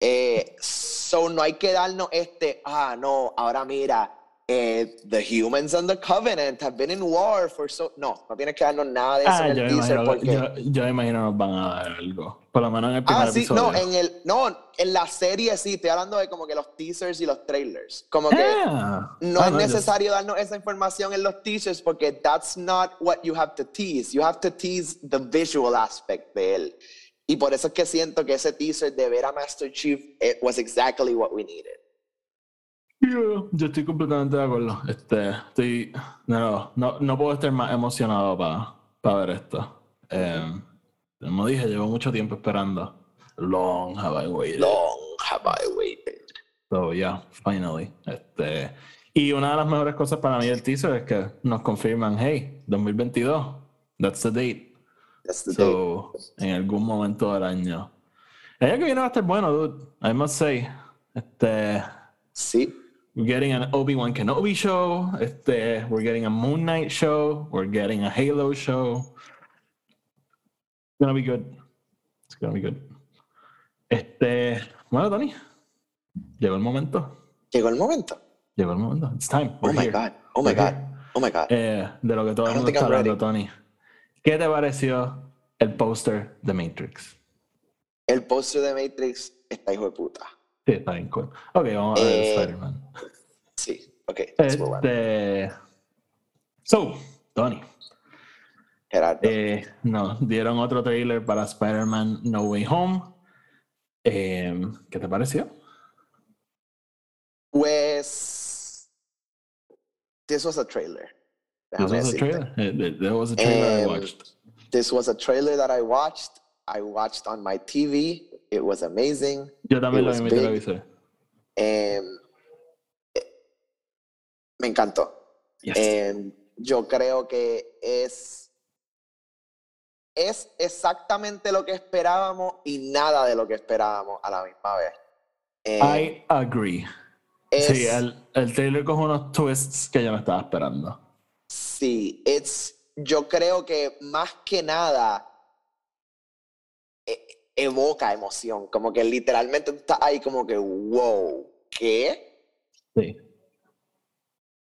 Eh, so, no hay que darnos este, ah, no, ahora mira, eh, the humans and the covenant have been in war for so. No, no tienes que darnos nada de eso Ah, en yo el teaser porque. yo, yo imagino nos van a dar algo. Por lo menos en el primer Ah, sí, episodio. no, en el, no, en la serie sí, estoy hablando de como que los teasers y los trailers. Como que Ah, no ah, es yo- necesario darnos esa información en los teasers porque that's not what you have to tease. You have to tease the visual aspect de él. Y por eso es que siento que ese teaser de ver a Master Chief it was exactly what we needed. Yo, yo estoy completamente de acuerdo. Este, estoy, no, no, no puedo estar más emocionado para ver esto. Eh, como dije, llevo mucho tiempo esperando. Long have I waited. Long have I waited. So yeah, finally. Este, y una de las mejores cosas para mí del teaser es que nos confirman, hey, 2022, that's the date. That's the date. So, en algún momento del año. El año que viene va a estar bueno, dude. I must say. Este, Sí. We're getting an Obi-Wan Kenobi show. Este, we're getting a Moon Knight show. We're getting a Halo show. It's gonna be good. It's gonna be good. Este, bueno, Tony, llegó el momento. Llegó el momento. Llegó el momento. It's time. Oh We're my here. God. Oh my We're God. here. Oh my God. Eh, de lo que todo el mundo está I'm hablando, ready. Tony. ¿Qué te pareció el póster de Matrix? El póster de Matrix está hijo de puta. Sí, está bien cool. Ok, vamos a ver Eh, Spider-Man. Sí, ok. Este. So, Tony. Gerardo. Eh, no, dieron otro trailer para Spider-Man No Way Home. Eh, ¿Qué te pareció? Pues. This was a trailer. This Déjame was a trailer. Eh, was a trailer I Um, watched. This was a trailer that I watched. I watched on my TV. It was amazing. Yo también lo vi en mi televisor. Em, me encantó. Yes. Em, yo creo que es, es exactamente lo que esperábamos y nada de lo que esperábamos a la misma vez. Em, I agree. es- Sí, el, el trailer coge unos twists que yo no estaba esperando. sí, it's- yo creo que más que nada evoca emoción, como que literalmente tú estás ahí como que, wow, ¿qué? Sí.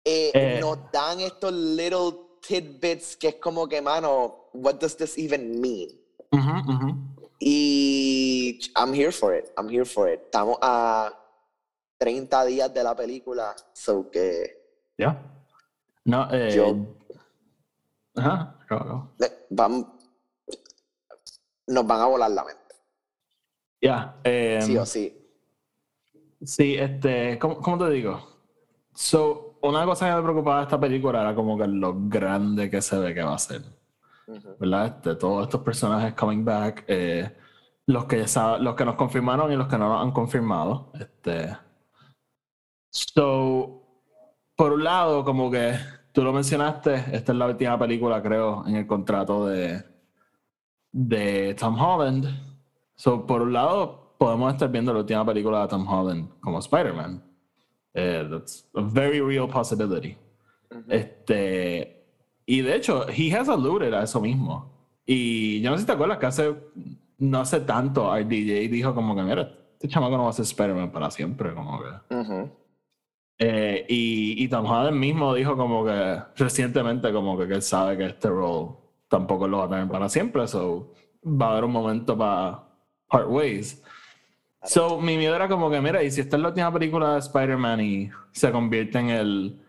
eh, Eh. nos dan estos little tidbits que es como que, mano, what does this even mean? Ujú, ujú. Y I'm here for it, I'm here for it. Estamos a 30 días de la película, so que Ya. No, eh, Yo- Ajá, go, go. eh, vam- nos van a volar la mente, Ya. eh, sí o sí. Sí, este, ¿cómo, cómo te digo? So, una cosa que me preocupaba de esta película era como que lo grande que se ve que va a ser. ¿Verdad? Este, todos estos personajes coming back, eh, los, que sa- los que nos confirmaron y los que no nos han confirmado. Este. So, por un lado, como que tú lo mencionaste, esta es la última película, creo, en el contrato de, de Tom Holland. So, por un lado, podemos estar viendo la última película de Tom Holland como Spider-Man. Eh, that's a very real possibility. Ujú. Este, y de hecho, he has alluded a eso mismo. Y yo no sé si te acuerdas que hace, no hace tanto, RDJ dijo como que, mira, este chamaco no va a ser Spider-Man para siempre, como que. Ujú. Eh, y, y Tom Holland mismo dijo como que recientemente como que, que él sabe que este role tampoco lo va a tener para siempre, so va a haber un momento para part ways. So mi miedo era como que, mira, y si esta es la última película de Spider-Man y se convierte en el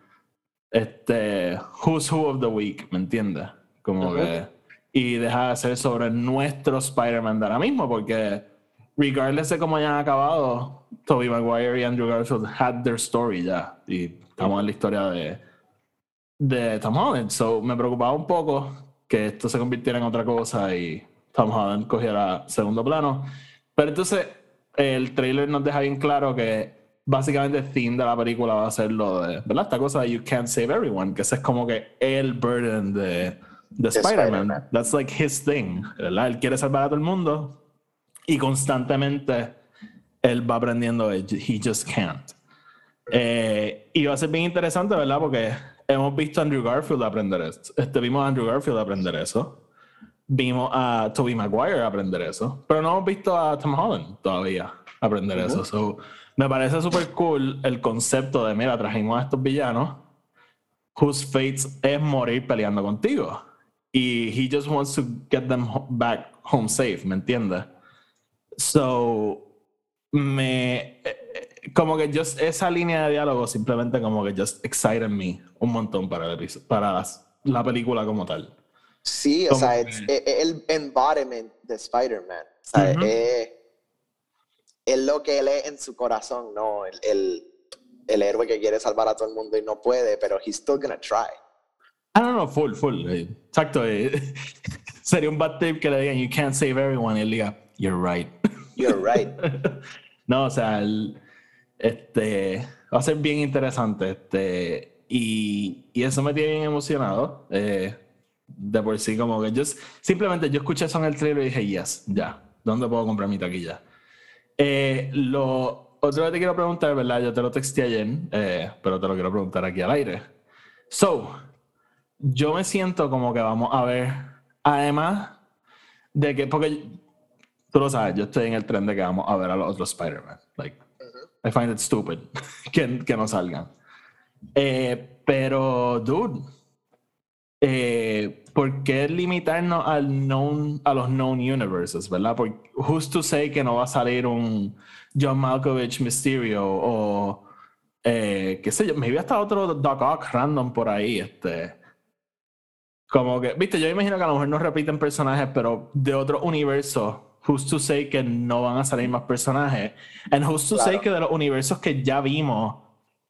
este Who's Who of the Week, ¿me entiendes? Como que y deja de ser sobre nuestro Spider-Man de ahora mismo, porque regardless de cómo hayan acabado, Tobey Maguire y Andrew Garfield had their story ya. Y estamos en la historia de, de Tom Holland. So me preocupaba un poco que esto se convirtiera en otra cosa y Tom Holland cogiera segundo plano. Pero entonces el trailer nos deja bien claro que básicamente el theme de la película va a ser lo de, ¿verdad? Esta cosa de You Can't Save Everyone, que ese es como que el burden de, de Spider-Man. Spider-Man. That's like his thing, ¿verdad? Él quiere salvar a todo el mundo y constantemente él va aprendiendo, he just can't. Eh, y va a ser bien interesante, ¿verdad? Porque hemos visto a Andrew Garfield aprender eso. Este, vimos a Andrew Garfield aprender eso. Vimos a Tobey Maguire aprender eso. Pero no hemos visto a Tom Holland todavía aprender eso. So, me parece súper cool el concepto de, mira, trajimos a estos villanos whose fates es morir peleando contigo. Y he just wants to get them back home safe, ¿me entiendes? So, me. Como que just esa línea de diálogo simplemente como que just excited me un montón para, el episo- para las- la película como tal. Sí, o sea, que- es, es- es el embodiment de Spider-Man. O sea, Ujú. es, es lo que él es en su corazón, ¿no? El, el, el héroe que quiere salvar a todo el mundo y no puede, pero he's still gonna try. Ah, no, no, full, full. eh, Exacto. eh, *laughs* Sería un bad tip que le digan, you can't save everyone, y él diga, you're right. You're right. *laughs* no, o sea, el- este, va a ser bien interesante. Este, y, y eso me tiene bien emocionado. eh, de por sí, como que yo simplemente yo escuché eso en el trailer y dije, yes, ya, ¿dónde puedo comprar mi taquilla? Eh, lo otro que te quiero preguntar, ¿verdad? Yo te lo texté ayer, eh, pero te lo quiero preguntar aquí al aire. So, yo me siento como que vamos a ver, además de que, porque tú lo sabes, yo estoy en el tren de que vamos a ver a los otros Spider-Man. I find it stupid *laughs* que, que no salgan. Eh, pero, dude, eh, ¿por qué limitarnos al known, a los known universes, verdad? Porque who's to say que no va a salir un John Malkovich Mysterio o eh, qué sé yo, maybe hasta otro Doc Ock random por ahí, este. Como que, viste, yo imagino que a lo mejor no repiten personajes, pero de otro universo, who's to say que no van a salir más personajes? And who's to say que de los universos que ya vimos,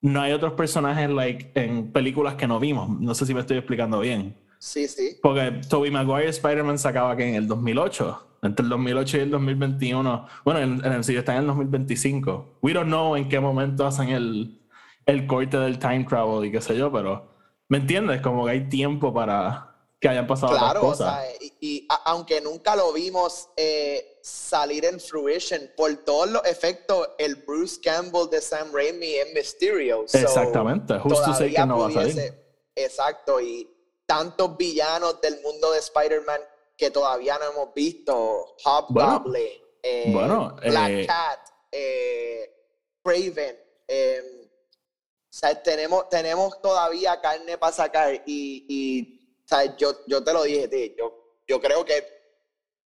no hay otros personajes like en películas que no vimos. No sé si me estoy explicando bien. Sí, sí. Porque Tobey Maguire Spider-Man se acaba aquí en el 2008. Entre el 2008 y el 2021. Bueno, en, en el sitio está en el 2025. We don't know en qué momento hacen el, el corte del time travel y qué sé yo, pero ¿me entiendes? Como que hay tiempo para que hayan pasado claro, cosas. O sea, y, y a, aunque nunca lo vimos eh, salir en fruition, por todos los efectos, el Bruce Campbell de Sam Raimi es Mysterio. So, Exactamente, justo sé que no va a salir. Exacto, y tantos villanos del mundo de Spider-Man que todavía no hemos visto, Hobgoblin, bueno, eh, bueno, Black eh, Cat, Craven. Em, o sea, tenemos, tenemos todavía carne para sacar y, sea, yo, yo te lo dije, tío, yo, yo creo que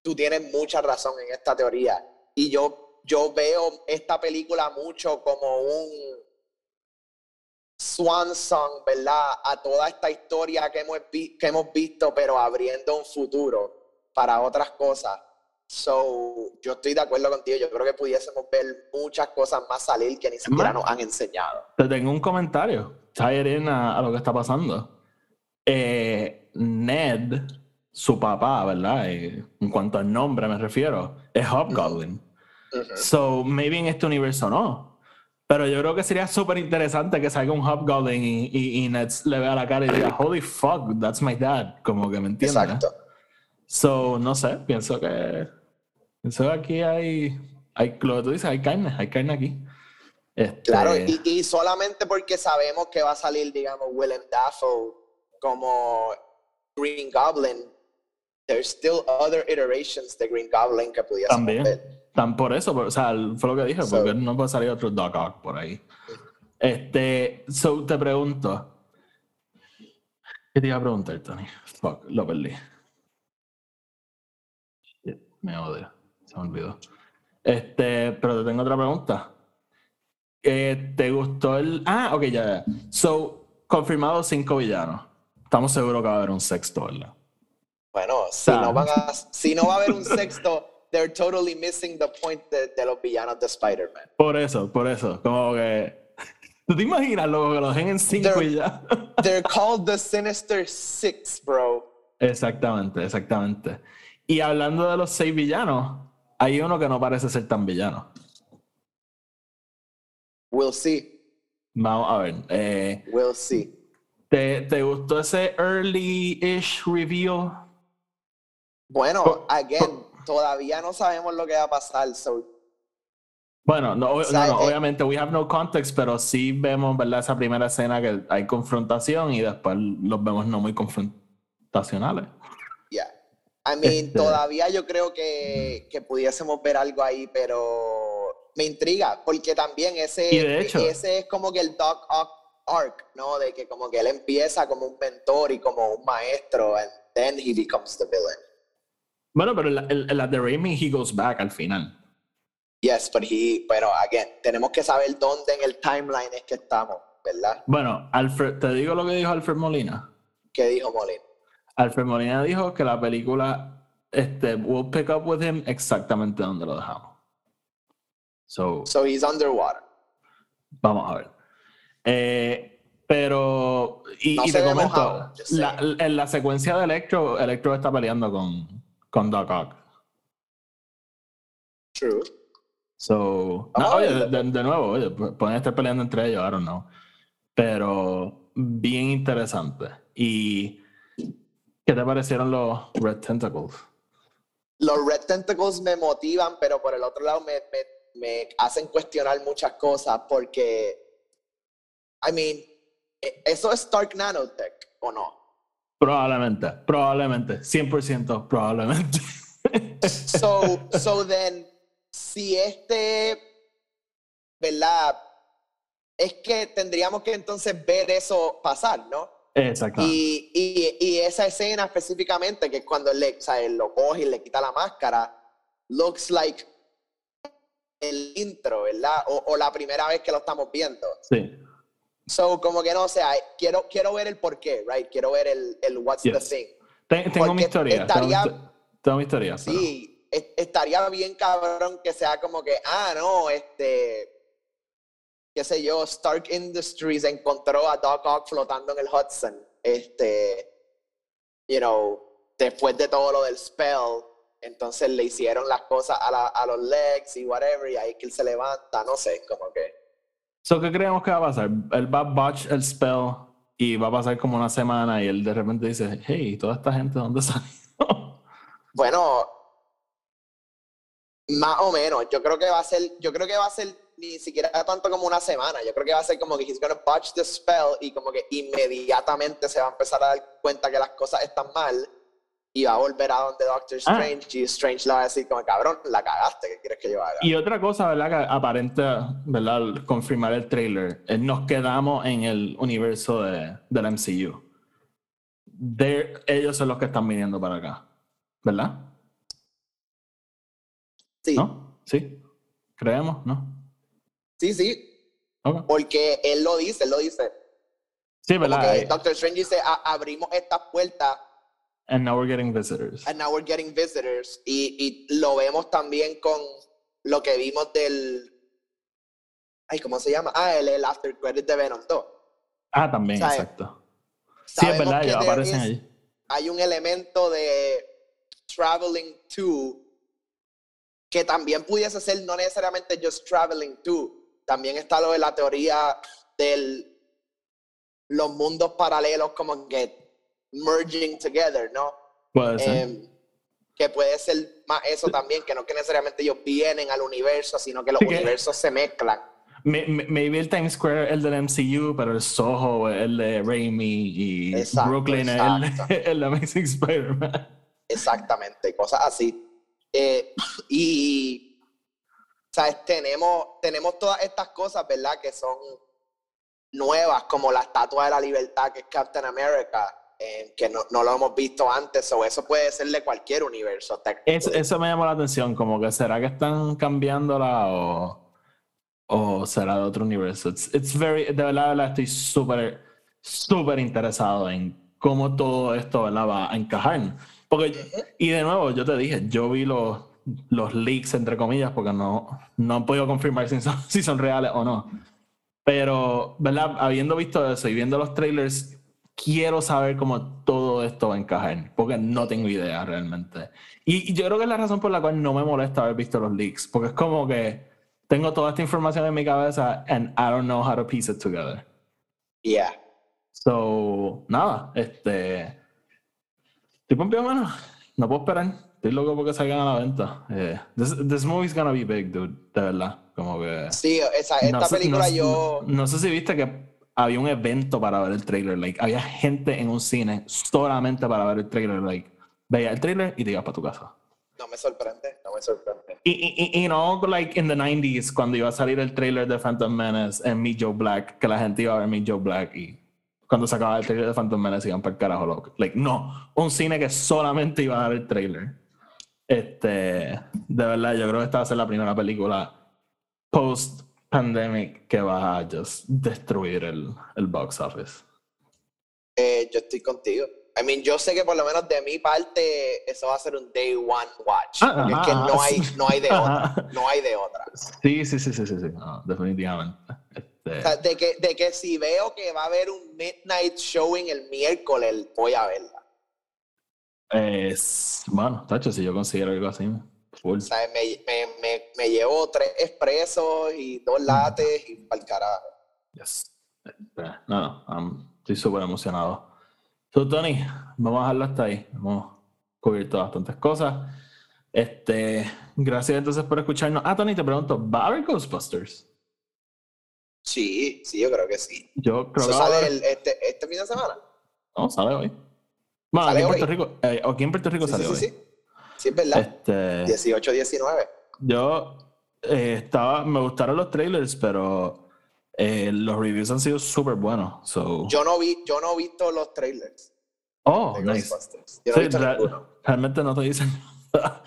tú tienes mucha razón en esta teoría y yo, yo veo esta película mucho como un swan song, ¿verdad? A toda esta historia que hemos, que hemos visto, pero abriendo un futuro para otras cosas. So, yo estoy de acuerdo contigo. Yo creo que pudiésemos ver muchas cosas más salir que ni siquiera nos han enseñado. Te tengo un comentario. Tyler a, a, lo que está pasando. Eh, Ned, su papá, ¿verdad? Eh, en cuanto al nombre me refiero, es Hobgoblin. Uh -huh. So, maybe en este universo no. Pero yo creo que sería súper interesante que salga un Hobgoblin y, y, y Ned le vea la cara y diga, holy fuck, that's my dad. Como que me entiende. Exacto. So, no sé, pienso que, pienso que aquí hay, hay, lo que tú dices, hay carne, hay carne aquí. Este... Claro, y, y, solamente porque sabemos que va a salir, digamos, Willem Dafoe como Green Goblin, there's still other iterations de Green Goblin que pudiésemos También, ver. Tan por eso, o sea, fue lo que dije, so, porque no puede salir otro Doc Ock por ahí. Este, so te pregunto, ¿qué te iba a preguntar, Tony? Fuck, lo perdí. Me odio. Se me olvidó. Este, pero te tengo otra pregunta. Eh, ¿Te gustó el. Ah, ok, ya, ya. So, confirmado cinco villanos. Estamos seguros que va a haber un sexto, ¿verdad? Bueno, si, no, van a, *laughs* si no va a haber un sexto, they're totally missing the point de, de los villanos de Spider-Man. Por eso, por eso. Como que. *laughs* ¿Tú te imaginas lo que los dejen en cinco they're, y ya? *laughs* they're called the Sinister Six, bro. Exactamente, exactamente. Y hablando de los seis villanos, hay uno que no parece ser tan villano. We'll see. Vamos a ver. Eh, we'll see. ¿Te, ¿Te gustó ese early-ish reveal? Bueno, again, todavía no sabemos lo que va a pasar. So. Bueno, no, o sea, no, no eh, obviamente, we have no context, pero sí vemos, ¿verdad? Esa primera escena que hay confrontación y después los vemos no muy confrontacionales. Yeah. I mean, este... todavía yo creo que, que, pudiésemos ver algo ahí, pero me intriga, porque también ese, hecho, ese es como que el Doc Ock arc, ¿no? De que como que él empieza como un mentor y como un maestro, and then he becomes the villain. Bueno, pero en la, en la de Raimi, he goes back al final. Yes, but he, pero again, tenemos que saber dónde en el timeline es que estamos, ¿verdad? Bueno, Alfred, te digo lo que dijo Alfred Molina. ¿Qué dijo Molina? Alfred Molina dijo que la película este, will pick up with him exactamente donde lo dejamos. So, so he's underwater. Vamos a ver. Eh, pero, y, no y te comento, la, en la secuencia de Electro, Electro está peleando con, con Doc Ock. True. So, no, oye, de, de nuevo, oye, pueden estar peleando entre ellos, I don't know. Pero bien interesante. ¿Y qué te parecieron los Red Tentacles? Los Red Tentacles me motivan, pero por el otro lado me, me, me hacen cuestionar muchas cosas porque, I mean, ¿e- ¿eso es Stark Nanotech o no? Probablemente, probablemente, 100% probablemente. *laughs* So, so then, si este, ¿verdad? Es que tendríamos que entonces ver eso pasar, ¿no? Exacto. Y, y, y, esa escena específicamente, que es cuando le, o sea, él lo coge y le quita la máscara, looks like el intro, ¿verdad? O, o, la primera vez que lo estamos viendo. Sí. So, como que no, o sea, quiero, quiero ver el por qué, right? Quiero ver el, el what's the thing. tengo mi historia. Estaría, tengo, mi historia. Sí, estaría bien cabrón que sea como que, ah, no, este, qué sé yo, Stark Industries encontró a Doc Ock flotando en el Hudson, este, you know, después de todo lo del spell, entonces le hicieron las cosas a, a los legs y whatever, y ahí que él se levanta, no sé, como que... So, ¿Qué creemos que va a pasar? Él va a botch el spell y va a pasar como una semana y él de repente dice, hey, toda esta gente, ¿dónde *laughs* salió? bueno, más o menos. Yo creo que va a ser, yo creo que va a ser ni siquiera tanto como una semana. Yo creo que va a ser como que he's gonna botch the spell y como que inmediatamente se va a empezar a dar cuenta que las cosas están mal y va a volver a donde Doctor ah. Strange y Strange le va a decir como cabrón, la cagaste, ¿qué quieres que yo haga? Y otra cosa, ¿verdad? Que aparenta, ¿verdad? confirmar el trailer, nos quedamos en el universo de, del MCU. De, ellos son los que están viniendo para acá, ¿verdad? Sí. ¿No? ¿Sí? ¿Creemos? ¿No? Sí, sí. Porque él lo dice, él lo dice. Sí, ¿verdad? Doctor Strange dice, abrimos estas puertas And now we're getting visitors. And now we're getting visitors. Y, y lo vemos también con lo que vimos del. Ay, ¿cómo se llama? Ah, el, el After Credit de Venom 2. Ah, también, exacto. Sí, es verdad, ellos aparecen ahí. Hay un elemento de Traveling to que también pudiese ser no necesariamente just Traveling to. También está lo de la teoría de los mundos paralelos como que merging together, ¿no? Puede ser. Em, que puede ser más eso también, que no que necesariamente ellos vienen al universo, sino que los universos se mezclan. Maybe el Times Square el del MCU, pero el Soho, el de Raimi y Brooklyn, El, *laughs* el Amazing Spider-Man. Exactamente, cosas así. Eh, y, ¿sabes? Tenemos, tenemos todas estas cosas, ¿verdad? Que son nuevas, como la Estatua de la Libertad, que es Captain America eh, que no, no, lo hemos visto antes, o eso puede ser de cualquier universo. eso me llamó la atención, como que será que están cambiándola o, o será de otro universo. It's, very, de verdad, estoy súper, súper interesado en cómo todo esto va a encajar. Porque, y de nuevo, yo te dije, yo vi los, los leaks, entre comillas, porque no, no han podido confirmar si son, *laughs* si son reales o no. Pero, ¿verdad? Habiendo visto eso y viendo los trailers, quiero saber cómo todo esto va a encajar, porque no tengo idea realmente. Y, yo creo que es la razón por la cual no me molesta haber visto los leaks, porque es como que tengo toda esta información en mi cabeza and I don't know how to piece it together. Yeah. So, nada, este. Estoy pompido, mano. No puedo esperar. Estoy loco porque salgan a la venta. Eh, this, this movie's gonna be big, dude. De verdad. Como que. Sí, esa, esta película yo. No sé si viste que había un evento para ver el trailer. Like, había gente en un cine solamente para ver el trailer. Like, veía el trailer y te ibas para tu casa. No me sorprende, no me sorprende. Y, y, y, no, like in the 90s, cuando iba a salir el trailer de Phantom Menace en Meet Joe Black, que la gente iba a ver Meet Joe Black y cuando se acababa el trailer de Phantom Menace iban para el carajo loco. Like, no, un cine que solamente iba a dar el trailer. Este, de verdad, yo creo que esta va a ser la primera película post pandemic que va a just destruir el, el box office? Eh, yo estoy contigo. I mean, yo sé que por lo menos de mi parte eso va a ser un day one watch. Ah, es que no hay, no hay de otra. No hay de otra. Sí, sí, sí, sí, sí, sí. definitivamente. Este... O sea, de, que, de que si veo que va a haber un midnight showing el miércoles, voy a verla. Es, bueno, tacho, si yo consiguiera algo así. O sea, me, me, me, me, llevo tres expresos y dos lates y para el carajo. Yes. No, no, estoy súper emocionado. So, Tony, vamos a dejarlo hasta ahí. Hemos cubierto bastantes cosas. Este, gracias entonces por escucharnos. Ah, Tony, te pregunto, ¿va a haber Ghostbusters? Sí, sí, yo creo que sí. Yo creo ¿Eso sale el, este, este fin de semana? No, sale hoy. Bueno, aquí en Puerto Rico, eh, aquí en Puerto Rico sale hoy. Sí, sí. Es verdad. Este, 18, 19. Yo eh, estaba, me gustaron los trailers, pero Eh, los reviews han sido súper buenos. So. Yo no vi, yo no he visto los trailers. Oh, nice. Yo no he Sí, visto ninguno. realmente no te dicen nada.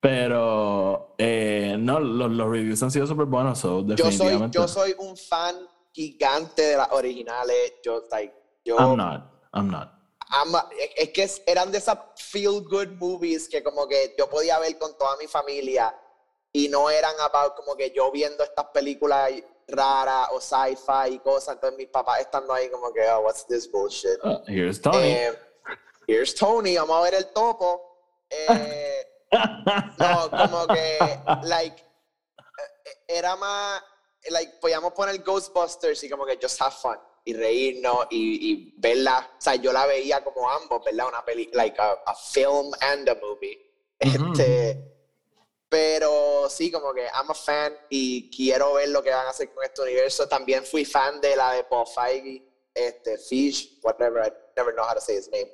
Pero eh, no, los, los reviews han sido súper buenos. So Yo soy, definitivamente. yo soy un fan gigante de las originales. Yo, like, yo, I'm not. I'm not. Ama- es, que eran de esas feel good movies que como que yo podía ver con toda mi familia y no eran about como que yo viendo estas películas raras o sci-fi y cosas, entonces mis papás estando ahí como que, oh, what's this bullshit? Uh, here's Tony. Eh, here's Tony, vamos a ver el topo. Eh, *laughs* no, como que, like, eh, era más, like, podíamos poner Ghostbusters y como que just have fun y reírnos y, y verla, o sea, yo la veía como ambos, ¿verdad? Una peli, like a, a film and a movie. Este, pero sí, como que I'm a fan y quiero ver lo que van a hacer con este universo. También fui fan de la de Paul Feige, este, Fish, whatever, I never know how to say his name.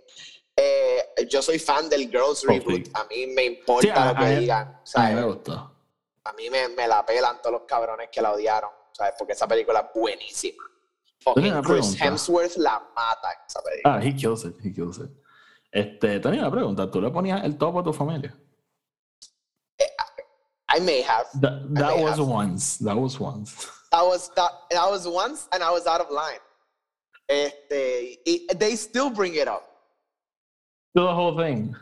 Eh, yo soy fan del Girls Reboot. A mí me importa Sí, a- lo que a- digan. A mí me gustó. A mí me, me la pelan todos los cabrones que la odiaron, ¿sabes? Porque esa película es buenísima. Fucking Chris. Hemsworth la mata en esa película. Ah, he kills it. He kills it. Este, tenía una pregunta. ¿Tú le ponías el topo a tu familia? I may have. That, that may was have. once. That was once. That was that, that was once and I was out of line. Este, they still bring it up. The whole thing.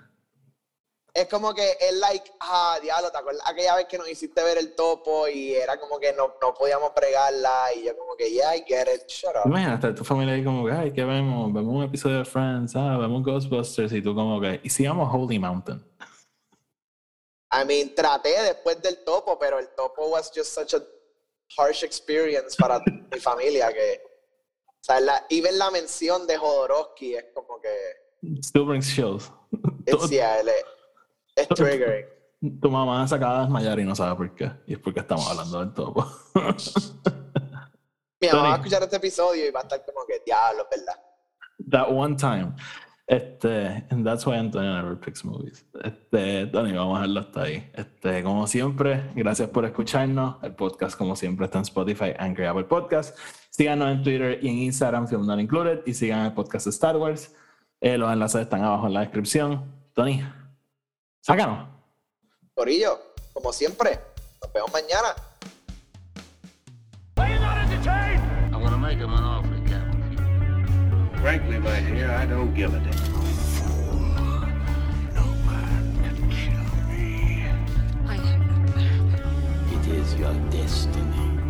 Es como que es like, ah, diablo, ¿te acuerdas? Aquella vez que nos hiciste ver el topo y era como que no, no podíamos pregarla y yo como que, yeah, I get it, shut up. Imagínate, tu familia ahí como que, ay, ¿qué vemos? Vemos un episodio de Friends, ah, vemos Ghostbusters y tú como que, ¿y si vamos a Holy Mountain? I mean, traté después del topo, pero el topo was just such a harsh experience para mi *laughs* familia que, o sea, la, even la mención de Jodorowsky es como que, Still brings chills. it's, yeah, es triggering. Tu mamá se acaba de desmayar y no sabe por qué. Y es porque estamos hablando del topo. Mi mamá va a escuchar este episodio y va a estar como que, diablo, verdad. That one time. Este, and that's why Antonio never picks movies. Este, Tony, vamos a dejarlo hasta ahí. Este, como siempre, gracias por escucharnos. El podcast, como siempre, está en Spotify, Anchor y Apple Podcast. Síganos en Twitter y en Instagram, Film Not Included. Y sigan el podcast de Star Wars. Eh, los enlaces están abajo en la descripción. Tony, Sácanos. Corillo, como siempre, nos vemos mañana. I'm gonna make him an offer he can't refuse. Frankly, my dear, I don't give a damn. is your destiny.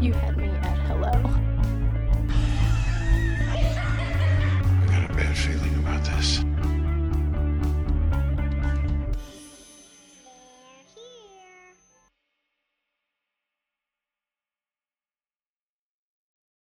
You had me at hello. I got a bad feeling about this.